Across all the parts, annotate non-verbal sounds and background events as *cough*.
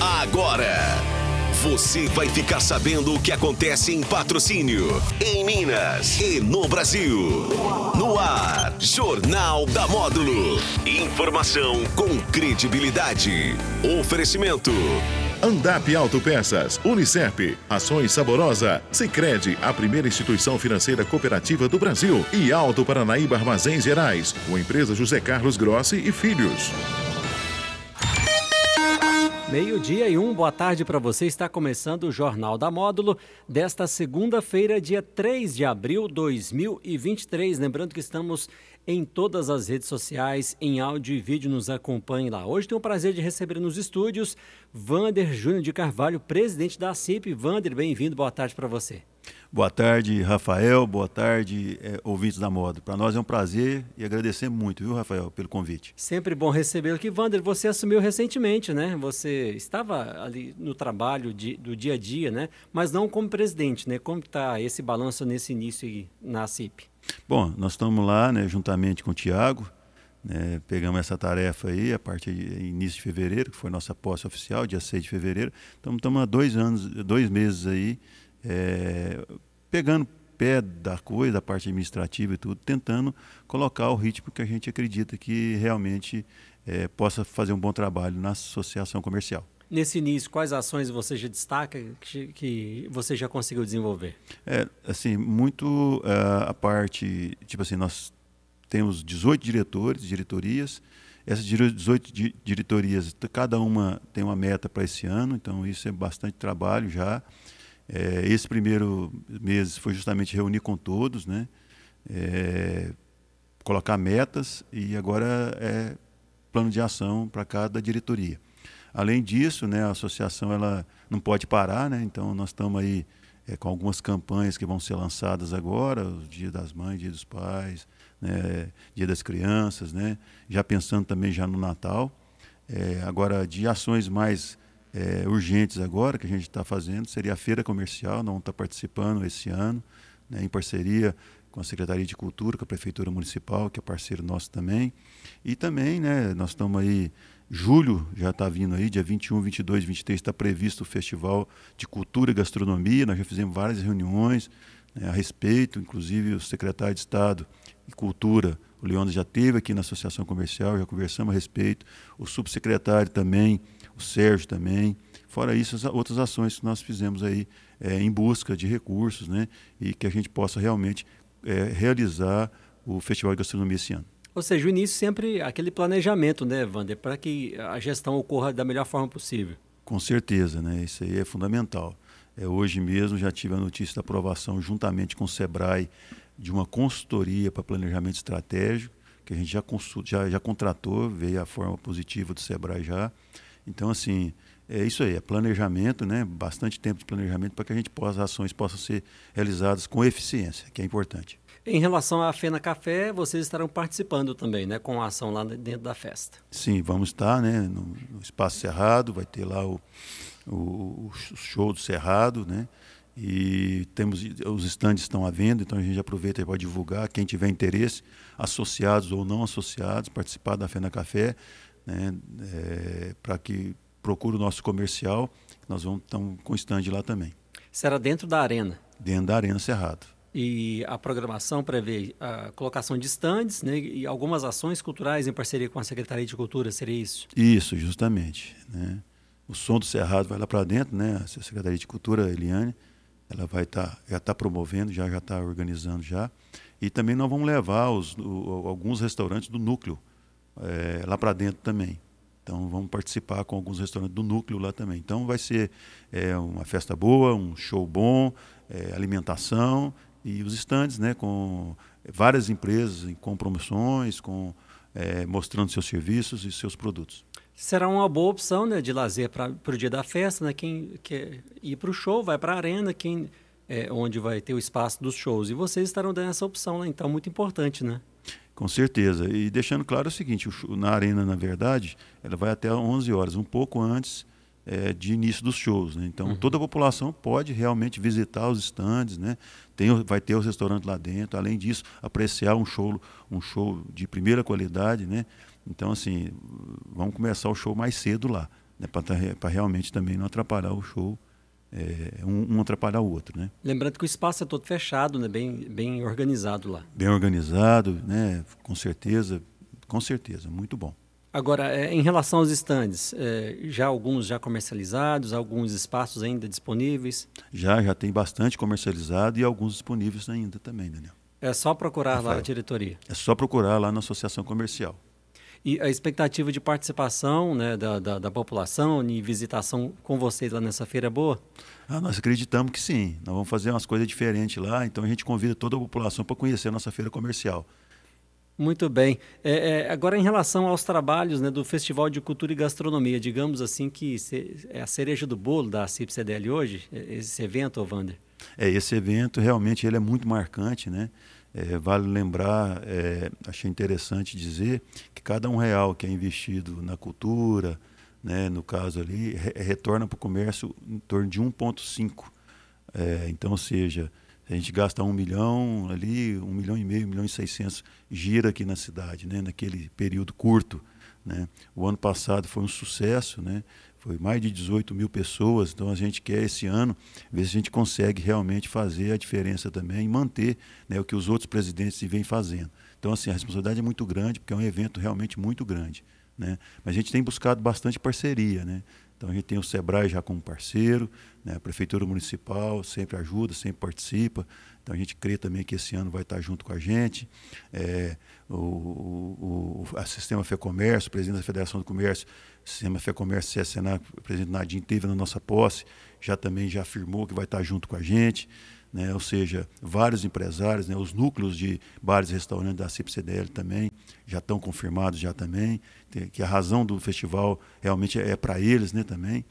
Agora, você vai ficar sabendo o que acontece em patrocínio, em Minas e no Brasil. No ar, Jornal da Módulo. Informação com credibilidade. Oferecimento. Andap Autopeças, Unicep, Ações Saborosa, Sicredi, a primeira instituição financeira cooperativa do Brasil e Alto Paranaíba Armazéns Gerais, com empresa José Carlos Grossi e Filhos. Meio-dia e um, boa tarde para você. Está começando o Jornal da Módulo desta segunda-feira, dia 3 de abril de 2023. Lembrando que estamos em todas as redes sociais, em áudio e vídeo, nos acompanhe lá. Hoje tenho o prazer de receber nos estúdios Vander Júnior de Carvalho, presidente da CIP. Vander, bem-vindo, boa tarde para você. Boa tarde, Rafael. Boa tarde, é, ouvintes da moda. Para nós é um prazer e agradecer muito, viu, Rafael, pelo convite. Sempre bom recebê-lo aqui. Wander, você assumiu recentemente, né? Você estava ali no trabalho de, do dia a dia, né? Mas não como presidente, né? Como está esse balanço nesse início aí na CIP? Bom, nós estamos lá, né, juntamente com o Tiago, né, pegamos essa tarefa aí a partir de início de fevereiro, que foi nossa posse oficial, dia 6 de fevereiro. Então, estamos há dois anos, dois meses aí é, pegando pé da coisa, da parte administrativa e tudo, tentando colocar o ritmo que a gente acredita que realmente é, possa fazer um bom trabalho na associação comercial. Nesse início, quais ações você já destaca que, que você já conseguiu desenvolver? É, assim, muito uh, a parte, tipo assim, nós temos 18 diretores, diretorias, essas 18 diretorias, cada uma tem uma meta para esse ano, então isso é bastante trabalho já. É, esse primeiro mês foi justamente reunir com todos, né? É, colocar metas e agora é plano de ação para cada diretoria. Além disso, né, a associação ela não pode parar, né? Então nós estamos aí é, com algumas campanhas que vão ser lançadas agora, o Dia das Mães, Dia dos Pais, né, Dia das Crianças, né? Já pensando também já no Natal. É, agora de ações mais é, urgentes agora que a gente está fazendo seria a feira comercial, não está participando esse ano, né, em parceria com a Secretaria de Cultura, com a Prefeitura Municipal, que é parceiro nosso também. E também, né, nós estamos aí, julho já está vindo aí, dia 21, 22, 23, está previsto o Festival de Cultura e Gastronomia, nós já fizemos várias reuniões né, a respeito, inclusive o secretário de Estado e Cultura, o Leandro já teve aqui na Associação Comercial, já conversamos a respeito, o subsecretário também, o Sérgio também. Fora isso, as outras ações que nós fizemos aí é, em busca de recursos, né? E que a gente possa realmente é, realizar o Festival de Gastronomia esse ano. Ou seja, o início sempre aquele planejamento, né, Wander, para que a gestão ocorra da melhor forma possível. Com certeza, né? Isso aí é fundamental. É, hoje mesmo já tive a notícia da aprovação, juntamente com o SEBRAE, de uma consultoria para planejamento estratégico, que a gente já, já, já contratou, veio a forma positiva do SEBRAE já. Então, assim, é isso aí, é planejamento, né? bastante tempo de planejamento para que a gente possa, as ações possam ser realizadas com eficiência, que é importante. Em relação à Fena Café, vocês estarão participando também, né, com a ação lá dentro da festa. Sim, vamos estar, né, no, no Espaço Cerrado, vai ter lá o, o, o, show do Cerrado, né, e temos os estandes estão à venda, então a gente aproveita para divulgar quem tiver interesse, associados ou não associados, participar da Fena Café né, é, para que procure o nosso comercial, nós vamos estar com o stand lá também. Será dentro da arena? Dentro da Arena Cerrado. E a programação prevê a colocação de stands né, e algumas ações culturais em parceria com a Secretaria de Cultura, seria isso? Isso, justamente. Né? O som do Cerrado vai lá para dentro, né? a Secretaria de Cultura, Eliane, ela vai estar, tá, já está promovendo, já está organizando já. E também nós vamos levar os, o, alguns restaurantes do núcleo é, lá para dentro também. Então vamos participar com alguns restaurantes do núcleo lá também. Então vai ser é, uma festa boa, um show bom, é, alimentação e os estandes, né, com várias empresas com promoções, com mostrando seus serviços e seus produtos. Será uma boa opção né, de lazer para o dia da festa, né? Quem quer ir para o show vai para a arena, quem é, onde vai ter o espaço dos shows. E vocês estarão dando essa opção, né? então muito importante, né? Com certeza. E deixando claro o seguinte, na arena, na verdade, ela vai até 11 horas, um pouco antes é, de início dos shows. Né? Então, uhum. toda a população pode realmente visitar os estandes, né? Tem, vai ter os restaurantes lá dentro. Além disso, apreciar um show, um show de primeira qualidade. Né? Então, assim, vamos começar o show mais cedo lá. né, para realmente também não atrapalhar o show, é, um, um, atrapalhar o outro. Né? Lembrando que o espaço é todo fechado, né, bem, bem organizado lá. Bem organizado, né, com certeza, com certeza, muito bom. Agora, é, em relação aos estandes, é, já alguns já comercializados, alguns espaços ainda disponíveis? Já, já tem bastante comercializado e alguns disponíveis ainda também, Daniel. É só procurar Rafael, lá a diretoria? É só procurar lá na associação comercial. E a expectativa de participação né, da, da, da, população e visitação com vocês lá nessa feira é boa? Ah, nós acreditamos que sim. Nós vamos fazer umas coisas diferentes lá, então a gente convida toda a população para conhecer a nossa feira comercial. Muito bem. É, é, agora, em relação aos trabalhos né, do Festival de Cultura e Gastronomia, digamos assim que é a cereja do bolo da CIP-CDL hoje, é, esse evento, Wander? É, esse evento realmente ele é muito marcante, né? É, vale lembrar, é, achei interessante dizer que cada um real que é investido na cultura, né, no caso ali, re retorna para o comércio em torno de 1,5. É, então, ou seja, a gente gasta um milhão ali, um milhão e meio, um milhão e seiscentos gira aqui na cidade, né, naquele período curto. Né? O ano passado foi um sucesso, né? Foi mais de 18 mil pessoas, então a gente quer esse ano ver se a gente consegue realmente fazer a diferença também e manter né, o que os outros presidentes vêm fazendo. Então, assim, a responsabilidade é muito grande, porque é um evento realmente muito grande. Né? Mas a gente tem buscado bastante parceria, né? Então a gente tem o Sebrae já como parceiro, né? a Prefeitura Municipal sempre ajuda, sempre participa. Então a gente crê também que esse ano vai estar junto com a gente. É, o, o, o Sistema Fê Comércio, o presidente da Federação do Comércio, Sistema Fé Comércio CSNA, o presidente Nadim teve na nossa posse, já também já afirmou que vai estar junto com a gente. Né? ou seja, vários empresários, né? os núcleos de bares e restaurantes da CIP-CDL também já estão confirmados já também, que a razão do festival realmente é, é para eles né, também.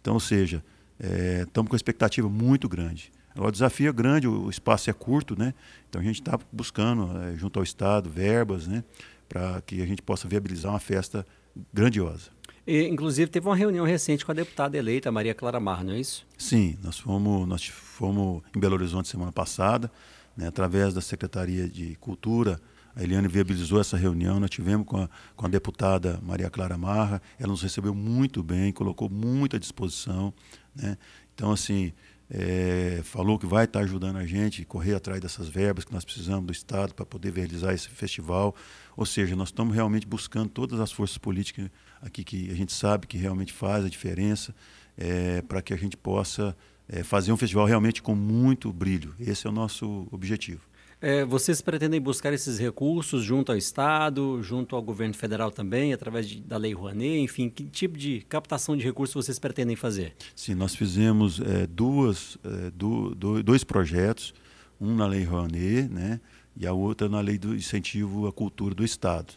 Então, ou seja, estamos é, com uma expectativa muito grande. Agora, o desafio é grande, o, o espaço é curto, né? então a gente está buscando, é, junto ao Estado, verbas né? para que a gente possa viabilizar uma festa grandiosa. E, inclusive, teve uma reunião recente com a deputada eleita Maria Clara Mar, não é isso? Sim, nós fomos, nós fomos em Belo Horizonte semana passada, né, através da Secretaria de Cultura. A Eliane viabilizou essa reunião, nós tivemos com a, com a deputada Maria Clara Marra, ela nos recebeu muito bem, colocou muito à disposição. Né? Então, assim, é, falou que vai estar ajudando a gente correr atrás dessas verbas que nós precisamos do Estado para poder realizar esse festival. Ou seja, nós estamos realmente buscando todas as forças políticas aqui que a gente sabe que realmente faz a diferença é, para que a gente possa é, fazer um festival realmente com muito brilho. Esse é o nosso objetivo. É, vocês pretendem buscar esses recursos junto ao Estado, junto ao governo federal também, através de, da Lei Rouanet? Enfim, que tipo de captação de recursos vocês pretendem fazer? Sim, nós fizemos é, duas, é, do, do, dois projetos, um na Lei Rouanet né, e a outra na Lei do Incentivo à Cultura do Estado.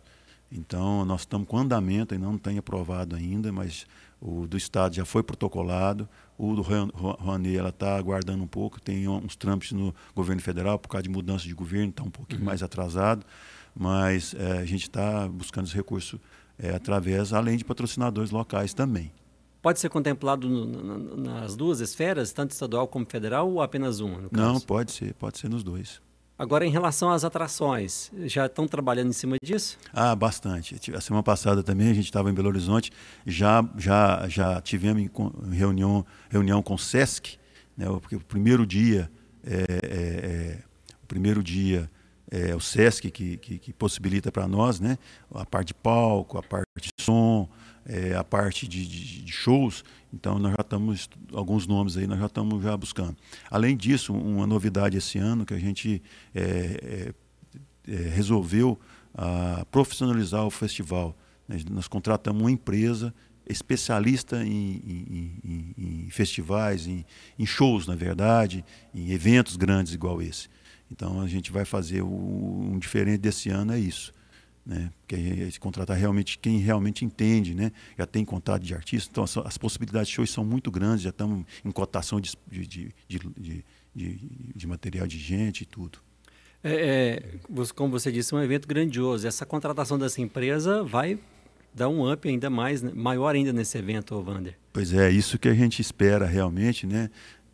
Então, nós estamos com andamento, ainda não tem aprovado ainda, mas o do Estado já foi protocolado, o do Rouanet ela está aguardando um pouco, tem uns trâmites no governo federal por causa de mudança de governo, está um pouquinho uhum. mais atrasado, mas é, a gente está buscando os recursos é, através, além de patrocinadores locais também. Pode ser contemplado no, nas duas esferas, tanto estadual como federal, ou apenas uma? Não, pode ser, pode ser nos dois. Agora, em relação às atrações, já estão trabalhando em cima disso? Ah, bastante. A semana passada também a gente estava em Belo Horizonte, já, já, já tivemos reunião, reunião com o SESC, né, porque o primeiro dia, é, é, é, o primeiro dia é o SESC que, que, que possibilita para nós né, a parte de palco, a parte de som, é, a parte de, de, de, shows, então nós já estamos, alguns nomes aí nós já estamos já buscando. Além disso, uma novidade esse ano que a gente é, é, é resolveu a, profissionalizar o festival. Nós, nós contratamos uma empresa especialista em, em, em, em festivais, em, shows, na verdade, em eventos grandes igual esse. Então a gente vai fazer o, um diferente desse ano é isso né? Porque a gente contratar realmente quem realmente entende, né? Já tem contato de artista, então as, as possibilidades de shows são muito grandes, já estamos em cotação de, de, de, de, de material de gente e tudo. É, é, como você disse, é um evento grandioso. Essa contratação dessa empresa vai dar um up ainda mais, né? maior ainda nesse evento, Wander. Pois é, isso que a gente espera realmente, né?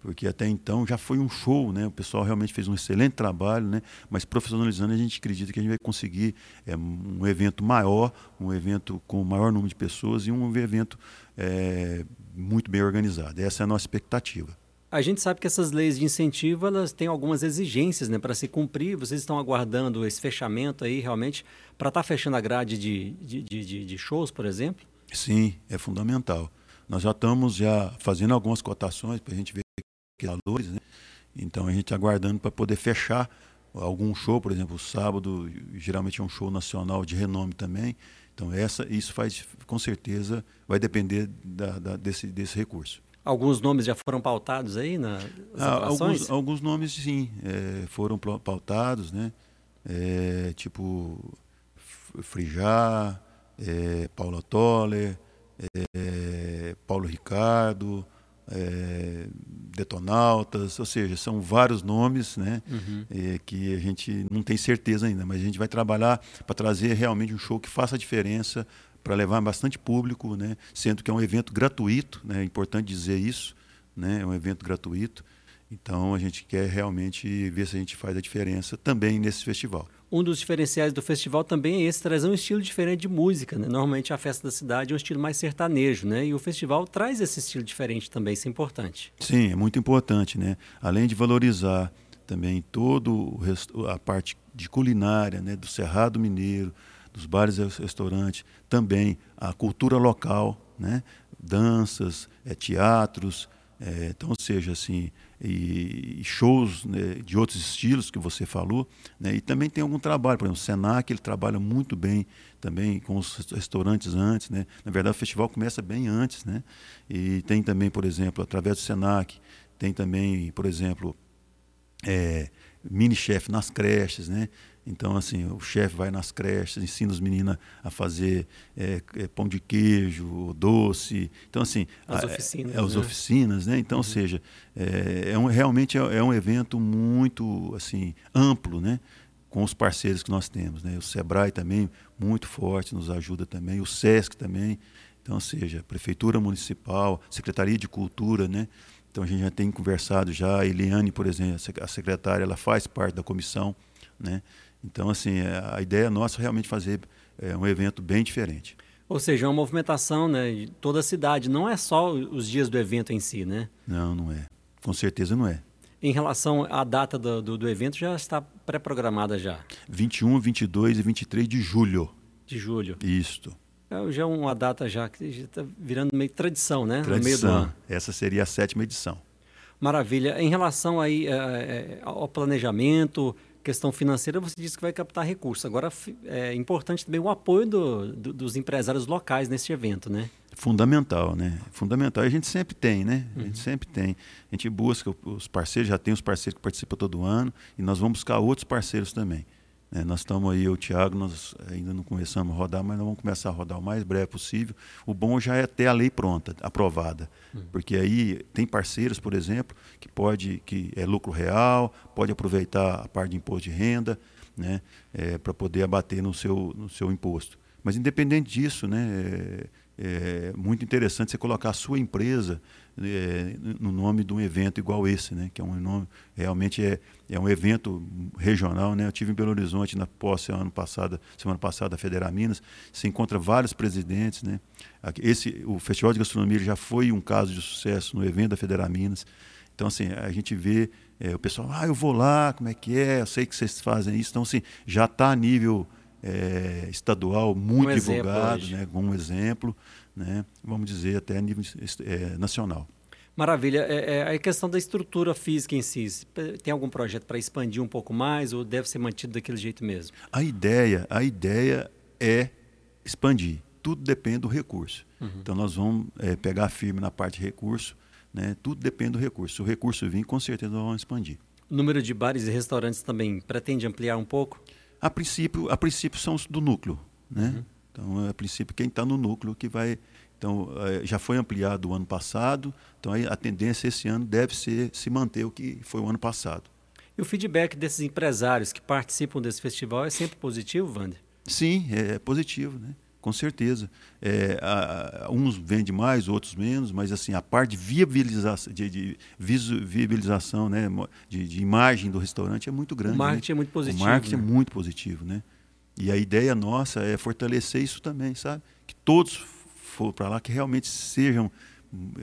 Porque até então já foi um show, né? O pessoal realmente fez um excelente trabalho, né? Mas profissionalizando a gente acredita que a gente vai conseguir é, um evento maior, um evento com maior número de pessoas e um evento é, muito bem organizado. Essa é a nossa expectativa. A gente sabe que essas leis de incentivo elas têm algumas exigências né, para se cumprir. Vocês estão aguardando esse fechamento aí realmente para estar tá fechando a grade de, de, de, de shows, por exemplo? Sim, é fundamental. Nós já estamos já fazendo algumas cotações para a gente ver valores, né? Então a gente aguardando para poder fechar algum show, por exemplo, sábado geralmente é um show nacional de renome também. Então essa, isso faz, com certeza, vai depender da, da, desse, desse recurso. Alguns nomes já foram pautados aí nas ah, alguns, alguns nomes sim é, foram pautados, né? É, tipo Frijá, é, Paula Toller, é, Paulo Ricardo, é, Detonautas, ou seja, são vários nomes né, uhum. é, que a gente não tem certeza ainda, mas a gente vai trabalhar para trazer realmente um show que faça a diferença, para levar bastante público, né, sendo que é um evento gratuito, né, é importante dizer isso, né, é um evento gratuito. Então a gente quer realmente ver se a gente faz a diferença também nesse festival. Um dos diferenciais do festival também é esse trazer um estilo diferente de música. Né? Normalmente a festa da cidade é um estilo mais sertanejo, né? E o festival traz esse estilo diferente também, isso é importante. Sim, é muito importante, né? Além de valorizar também todo a parte de culinária, né? Do Cerrado Mineiro, dos bares e restaurantes, também a cultura local, né? Danças, é, teatros, é, então, ou seja, assim, e, shows né, de outros estilos que você falou, né, e também tem algum trabalho, por exemplo, o Senac, ele trabalha muito bem também com os restaurantes antes, né, na verdade o festival começa bem antes, né, e tem também, por exemplo, através do Senac, tem também, por exemplo, é, mini-chefe nas creches, né, então, assim, o chefe vai nas creches, ensina os meninos a fazer é, é, pão de queijo, doce. Então, assim, as oficinas, é, as né? oficinas, né? Então, uhum. ou seja, é, é, um, realmente é, é, um evento muito assim amplo, né? Com os parceiros que nós temos, né? O Sebrae também muito forte nos ajuda também, o Sesc também. Então, ou seja, prefeitura municipal, secretaria de cultura, né? Então a gente já tem conversado já, a Eliane, por exemplo, a secretária, ela faz parte da comissão, né? Então, assim, é, a ideia nossa é realmente fazer é, um evento bem diferente. Ou seja, é uma movimentação né, de toda a cidade, não é só os dias do evento em si, né? Não, não é. Com certeza não é. Em relação à data do, do, do evento, já está pré-programada já? 21, 22 e 23 de julho. De julho. Isto. É já uma data já que está virando meio tradição, né? Tradição. No meio do ano. Essa seria a sétima edição. Maravilha. Em relação aí é, ao planejamento, questão financeira, você disse que vai captar recursos. Agora, é importante também o apoio do, do, dos empresários locais nesse evento, né? Fundamental, né? Fundamental. A gente sempre tem, né? A gente uhum. sempre tem. A gente busca os parceiros, já tem os parceiros que participam todo ano, e nós vamos buscar outros parceiros também. É, nós estamos aí, eu e o Tiago, nós ainda não começamos a rodar, mas nós vamos começar a rodar o mais breve possível. O bom já é ter a lei pronta, aprovada. Uhum. Porque aí tem parceiros, por exemplo, que pode, que é lucro real, pode aproveitar a parte de imposto de renda, né, é, para poder abater no seu, no seu imposto. Mas independente disso, né, é, é muito interessante você colocar a sua empresa é, no nome de um evento igual esse, né? que é um nome, realmente é, é um evento regional. Né? Eu tive em Belo Horizonte na posse ano passado, semana passada da Federal Minas, se encontra vários presidentes. Né? Esse, o Festival de Gastronomia já foi um caso de sucesso no evento da Federal Minas. Então, assim, a gente vê é, o pessoal, ah, eu vou lá, como é que é, eu sei que vocês fazem isso. Então, assim, já está a nível é, estadual muito um divulgado, né, como um exemplo né, vamos dizer, até a nível é, nacional. Maravilha. É, é, a questão da estrutura física em si, tem algum projeto para expandir um pouco mais ou deve ser mantido daquele jeito mesmo? A ideia, a ideia é expandir. Tudo depende do recurso. Uhum. Então nós vamos é, pegar firme na parte de recurso, né? Tudo depende do recurso. Se o recurso vir, com certeza nós vamos expandir. O número de bares e restaurantes também pretende ampliar um pouco? A princípio, a princípio são os do núcleo, né? Uhum. Então, a princípio, quem está no núcleo que vai. Então, eh, já foi ampliado o ano passado, então a tendência esse ano deve ser se manter o que foi o ano passado. E o feedback desses empresários que participam desse festival é sempre positivo, Wander? Sim, é positivo, né? Com certeza. É, a, a, uns vendem mais, outros menos, mas assim, a parte de viabilização, de, de viabilização né, de, de, imagem do restaurante é muito grande. O né? marketing né? é muito positivo. O marketing né? é muito positivo, né? E a ideia nossa é fortalecer isso também, sabe? Que todos for para lá, que realmente sejam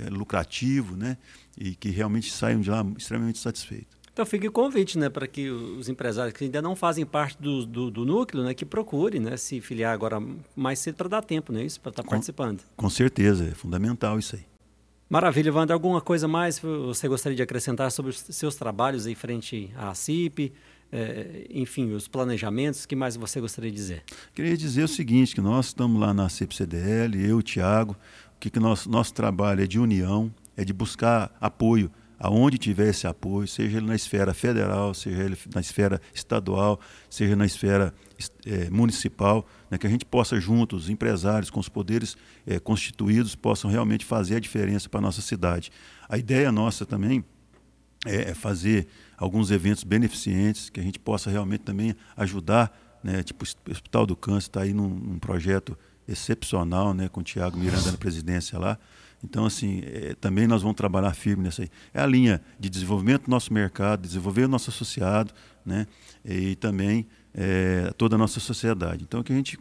é, lucrativos, né? E que realmente saiam de lá extremamente satisfeitos. Então fica o convite, né, para que os empresários que ainda não fazem parte do, do, do núcleo, né, que procurem, né, se filiar agora mais cedo para dar tempo, né, isso, para estar tá participando. Com certeza, é fundamental isso aí. Maravilha, Wander. Alguma coisa mais você gostaria de acrescentar sobre os seus trabalhos em frente à CIP? É, enfim, os planejamentos, o que mais você gostaria de dizer? Queria dizer o seguinte, que nós estamos lá na CIP-CDL, eu, o Tiago, que, que nosso, nosso trabalho é de união, é de buscar apoio aonde tiver esse apoio, seja ele na esfera federal, seja ele na esfera estadual, seja na esfera é, municipal, né, que a gente possa juntos, os empresários com os poderes é, constituídos, possam realmente fazer a diferença para a nossa cidade. A ideia nossa também é, é fazer alguns eventos beneficentes, que a gente possa realmente também ajudar, né, tipo o Hospital do Câncer está aí num, num projeto excepcional, né, com o Tiago Miranda na presidência lá, então, assim, é, também nós vamos trabalhar firme nessa aí. É a linha de desenvolvimento do nosso mercado, desenvolver o nosso associado, né? E também é, toda a nossa sociedade. Então, o que a gente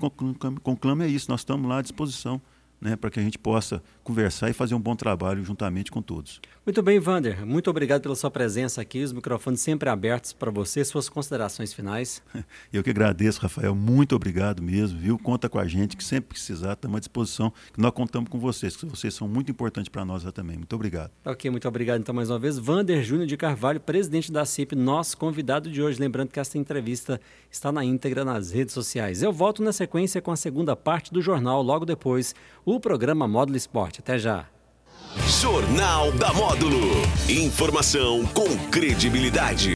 conclama é isso. Nós estamos lá à disposição né, para que a gente possa conversar e fazer um bom trabalho juntamente com todos. Muito bem, Vander. Muito obrigado pela sua presença aqui. Os microfones sempre abertos para você. Suas considerações finais. *laughs* Eu que agradeço, Rafael. Muito obrigado mesmo, viu? Conta com a gente, que sempre precisar, estamos à disposição. Que nós contamos com vocês, que vocês são muito importantes para nós também. Muito obrigado. Ok, muito obrigado então mais uma vez. Vander Júnior de Carvalho, presidente da CIP, nosso convidado de hoje. Lembrando que essa entrevista está na íntegra nas redes sociais. Eu volto na sequência com a segunda parte do jornal, logo depois o programa Módulo Esporte. Até já. Jornal da Módulo. Informação com credibilidade.